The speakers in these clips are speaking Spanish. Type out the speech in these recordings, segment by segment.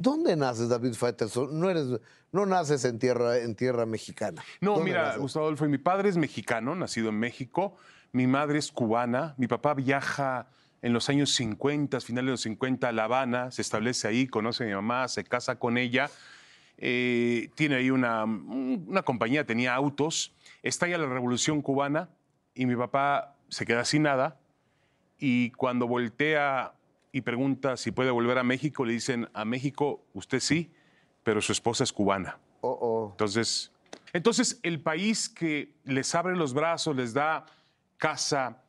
¿Dónde naces, David Faitelson? No, eres, no naces en tierra, en tierra mexicana. No, ¿Dónde mira, naces? Gustavo Adolfo, mi padre es mexicano, nacido en México. Mi madre es cubana. Mi papá viaja en los años 50, finales de los 50, a La Habana, se establece ahí, conoce a mi mamá, se casa con ella. Eh, tiene ahí una, una compañía, tenía autos. Estalla la revolución cubana y mi papá se queda sin nada. Y cuando voltea y pregunta si puede volver a México, le dicen, a México usted sí, pero su esposa es cubana. Oh, oh. Entonces, entonces, el país que les abre los brazos, les da casa,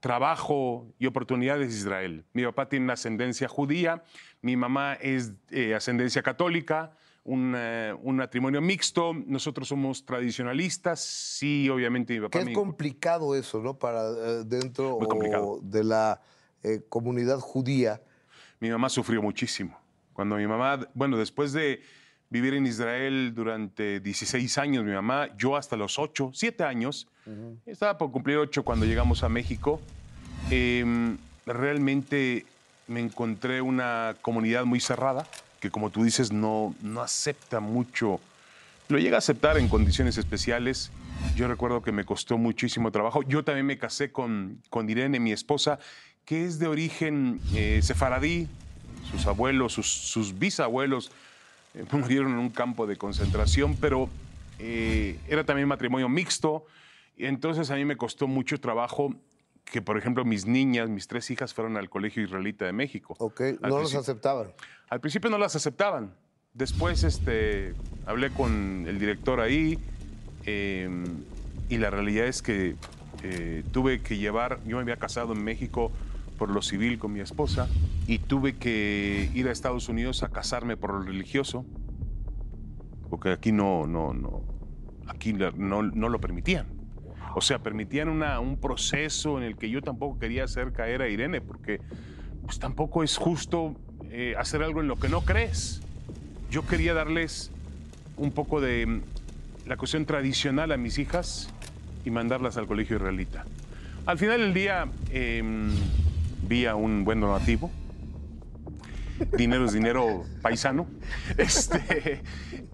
trabajo y oportunidades es Israel. Mi papá tiene una ascendencia judía, mi mamá es eh, ascendencia católica, un, eh, un matrimonio mixto, nosotros somos tradicionalistas, sí, obviamente mi Que papá... es me- complicado eso, ¿no? Para eh, dentro o de la eh, comunidad judía. Mi mamá sufrió muchísimo. Cuando mi mamá, bueno, después de vivir en Israel durante 16 años, mi mamá, yo hasta los 8, 7 años, estaba por cumplir 8 cuando llegamos a México, em, realmente me encontré una comunidad muy cerrada, que como tú dices, no, no acepta mucho. Lo llega a aceptar en condiciones especiales. Yo recuerdo que me costó muchísimo trabajo. Yo también me casé con, con Irene, mi esposa, que es de origen eh, sefaradí. Sus abuelos, sus, sus bisabuelos eh, murieron en un campo de concentración, pero eh, era también matrimonio mixto. Y entonces a mí me costó mucho trabajo que, por ejemplo, mis niñas, mis tres hijas, fueron al Colegio Israelita de México. ¿Ok? Al No los aceptaban. al principio no las aceptaban. Después este, hablé con el director ahí eh, y la realidad es que eh, tuve que llevar, yo me había casado en México por lo civil con mi esposa y tuve que ir a Estados Unidos a casarme por lo religioso, porque aquí no, no, no, aquí no, no lo permitían. O sea, permitían una- un proceso en el que yo tampoco quería hacer caer a Irene, porque pues tampoco es justo eh, hacer algo en lo que no crees. Yo quería darles un poco de mm, la cuestión tradicional a mis hijas y mandarlas al colegio israelita. Al final del día em, vi a un buen donativo. Dinero es dinero paisano. Este,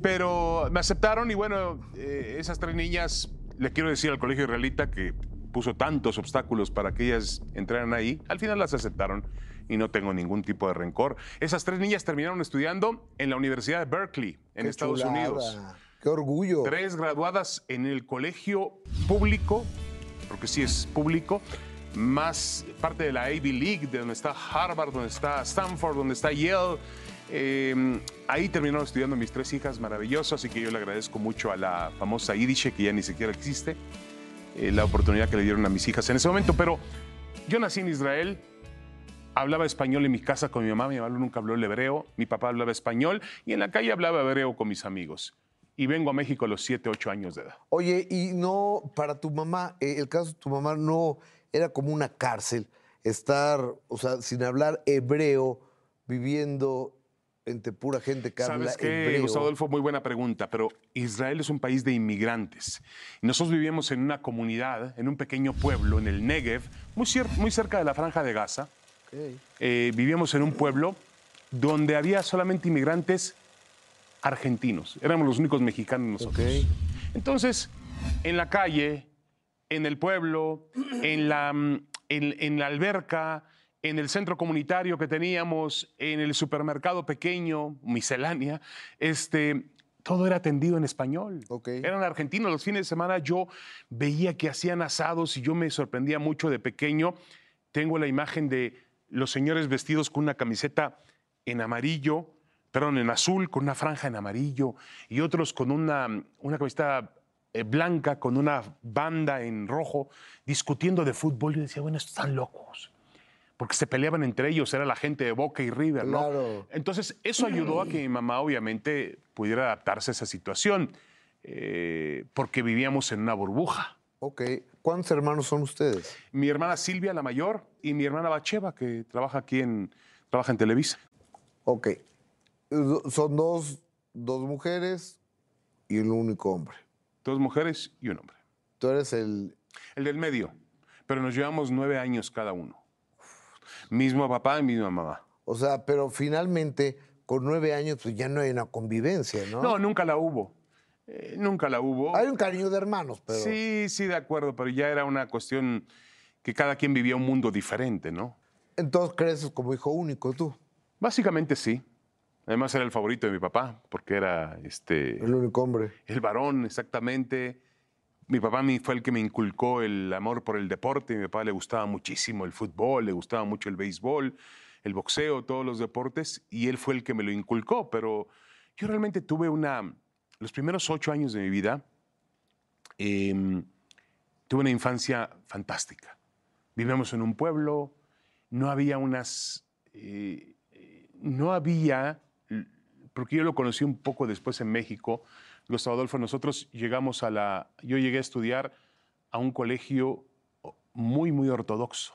pero me aceptaron y bueno, eh, esas tres niñas, le quiero decir al colegio israelita que puso tantos obstáculos para que ellas entraran ahí, al final las aceptaron y no tengo ningún tipo de rencor. Esas tres niñas terminaron estudiando en la Universidad de Berkeley, en Qué Estados chulada. Unidos. Qué orgullo. Tres graduadas en el colegio público, porque sí es público, más parte de la Ivy League, de donde está Harvard, donde está Stanford, donde está Yale. Eh, ahí terminaron estudiando mis tres hijas maravillosas, así que yo le agradezco mucho a la famosa Yiddish, que ya ni siquiera existe, eh, la oportunidad que le dieron a mis hijas en ese momento. Pero yo nací en Israel, hablaba español en mi casa con mi mamá, mi mamá nunca habló el hebreo, mi papá hablaba español y en la calle hablaba hebreo con mis amigos. Y vengo a México a los 7, 8 años de edad. Oye, y no, para tu mamá, eh, el caso de tu mamá no era como una cárcel, estar, o sea, sin hablar hebreo, viviendo entre pura gente que habla ¿Sabes qué, hebreo. Gustavo Adolfo? Muy buena pregunta, pero Israel es un país de inmigrantes. Y nosotros vivíamos en una comunidad, en un pequeño pueblo, en el Negev, muy, muy cerca de la franja de Gaza. Eh, vivíamos en un pueblo donde había solamente inmigrantes argentinos. Éramos los únicos mexicanos nosotros. Entonces, en la calle, en el pueblo, en la, mm, en, en la alberca, en el centro comunitario que teníamos, en el supermercado pequeño, miscelánea, este, todo era atendido en español. Ok. Eran argentinos. Los fines de semana yo veía que hacían asados y yo me sorprendía mucho de pequeño. Tengo la imagen de los señores vestidos con una camiseta en amarillo, perdón, en azul, con una franja en amarillo, y otros con una, una camiseta eh, blanca, con una banda en rojo, discutiendo de fútbol. Y yo decía, bueno, estos están locos. Porque se peleaban entre ellos, era la gente de Boca y River, ¿no? Claro. Entonces, eso ayudó a que mi mamá, obviamente, pudiera adaptarse a esa situación, eh, porque vivíamos en una burbuja. Ok. ¿Cuántos hermanos son ustedes? Mi hermana Silvia, la mayor, y mi hermana Bacheva, que trabaja aquí en, trabaja en Televisa. Ok. Son dos, dos mujeres y el único hombre. Dos mujeres y un hombre. Tú eres el... El del medio, pero nos llevamos nueve años cada uno. Mismo papá y misma mamá. O sea, pero finalmente con nueve años pues ya no hay una convivencia, ¿no? No, nunca la hubo. Eh, nunca la hubo. Hay un cariño de hermanos, pero... Sí, sí, de acuerdo, pero ya era una cuestión que cada quien vivía un mundo diferente, ¿no? Entonces creces como hijo único tú. Básicamente sí. Además era el favorito de mi papá, porque era este, El único hombre. el varón, exactamente. Mi papá fue el que me inculcó el amor por el deporte. Mi papá le gustaba muchísimo el fútbol, le gustaba mucho el béisbol, el boxeo, todos los deportes, y él fue el que me lo inculcó. Pero yo realmente tuve una. Los primeros ocho años de mi vida, em, tuve una infancia fantástica. Vivíamos en un pueblo, no había unas. eh, eh, no había. Porque yo lo conocí un poco después en México. Gustavo Adolfo, nosotros llegamos a la. Yo llegué a estudiar a un colegio muy, muy ortodoxo.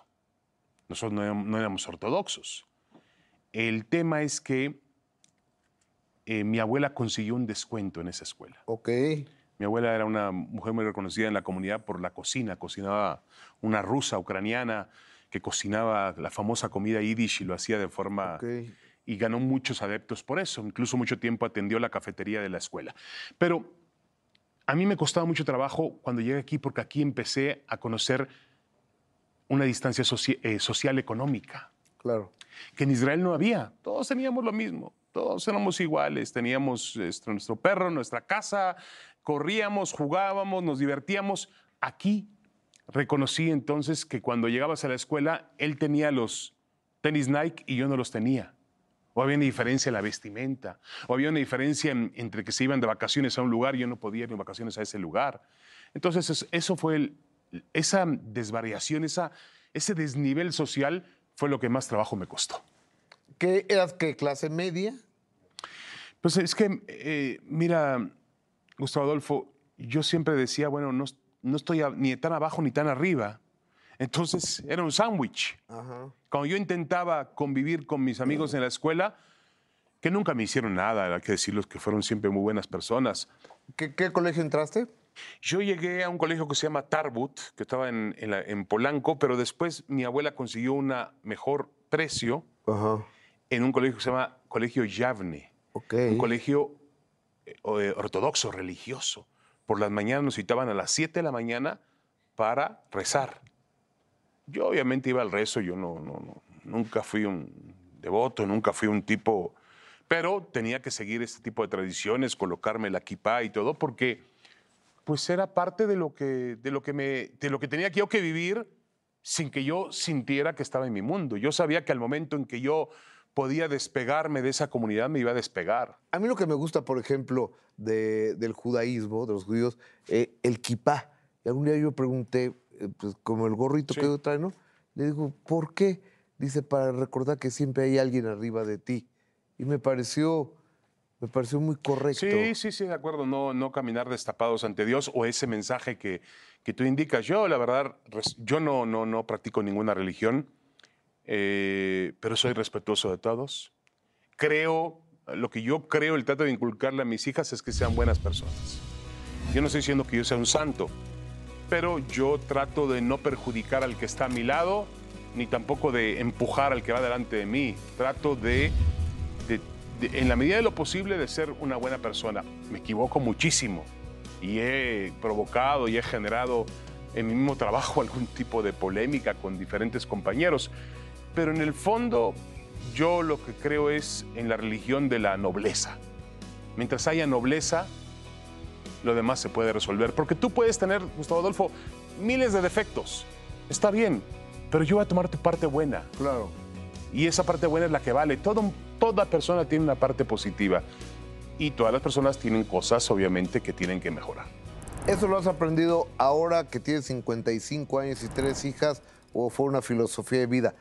Nosotros no éramos, no éramos ortodoxos. El tema es que eh, mi abuela consiguió un descuento en esa escuela. Ok. Mi abuela era una mujer muy reconocida en la comunidad por la cocina. Cocinaba una rusa ucraniana que cocinaba la famosa comida yiddish y lo hacía de forma... Ok. Y ganó muchos adeptos por eso. Incluso mucho tiempo atendió la cafetería de la escuela. Pero a mí me costaba mucho trabajo cuando llegué aquí porque aquí empecé a conocer una distancia eh, social económica Claro. que en Israel no había. Todos teníamos lo mismo, todos éramos iguales. Teníamos este, nuestro perro, nuestra casa, corríamos, jugábamos, nos divertíamos. Aquí reconocí entonces que cuando llegabas a la escuela, él tenía los tenis Nike y yo no los tenía. O había una diferencia en la vestimenta, o había una diferencia en- entre que se iban de vacaciones a un lugar y yo no podía ir de vacaciones a ese lugar. Entonces, es- eso fue el- esa desvariación, esa, ese desnivel social fue lo que más trabajo me costó. ¿Qué eras qué clase media? Pues es que, eh, mira, Gustavo Adolfo, yo siempre decía, bueno, no, no estoy a- ni tan abajo ni tan arriba. Entonces era un sándwich. Cuando yo intentaba convivir con mis amigos en la escuela, que nunca me hicieron nada, hay que decirlos que fueron siempre muy buenas personas. ¿Qué, qué colegio entraste? Yo llegué a un colegio que se llama Tarbut, que estaba en, en la- en Polanco, pero después mi abuela consiguió un mejor precio Ajá. en un colegio que se llama Colegio Yavne. Un colegio eh, eh, ortodoxo, religioso. Por las mañanas nos citaban a las 7 de la mañana para rezar. Yo obviamente iba al rezo, yo no, no, nunca fui un devoto, nunca fui un tipo, pero tenía que seguir este tipo de tradiciones, colocarme la kipá y todo, porque pues era parte de lo que, de lo que, me, de lo que tenía que yo que vivir sin que yo sintiera que estaba en mi mundo. Yo sabía que al momento en que yo podía despegarme de esa comunidad, me iba a despegar. A mí lo que me gusta, por ejemplo, de- del judaísmo, de los judíos, eh, el kipá. Y algún día yo pregunté, pues como el gorrito Sí. que yo trae, ¿no? Le digo, ¿por qué? Dice, para recordar que siempre hay alguien arriba de ti. Y me pareció, me pareció muy correcto. Sí, sí, sí, de acuerdo. No, no caminar destapados ante Dios o ese mensaje que, que tú indicas. Yo, la verdad, yo no, no, no practico ninguna religión, eh, pero soy respetuoso de todos. Creo, lo que yo creo, el trato de inculcarle a mis hijas es que sean buenas personas. Yo no estoy diciendo que yo sea un santo, pero yo trato de no perjudicar al que está a mi lado, ni tampoco de empujar al que va delante de mí. Trato de, en la medida de lo posible, de ser una buena persona. Me equivoco muchísimo y he provocado y he generado en mi mismo trabajo algún tipo de polémica con diferentes compañeros, pero en el fondo yo lo que creo es en la religión de la nobleza. Mientras haya nobleza, lo demás se puede resolver. Porque tú puedes tener, Gustavo Adolfo, miles de defectos. Está bien, pero yo voy a tomar tu parte buena. Claro. Y esa parte buena es la que vale. Todo, toda persona tiene una parte positiva. Y todas las personas tienen cosas, obviamente, que tienen que mejorar. ¿Eso lo has aprendido ahora que tienes 55 años y tres hijas o fue una filosofía de vida?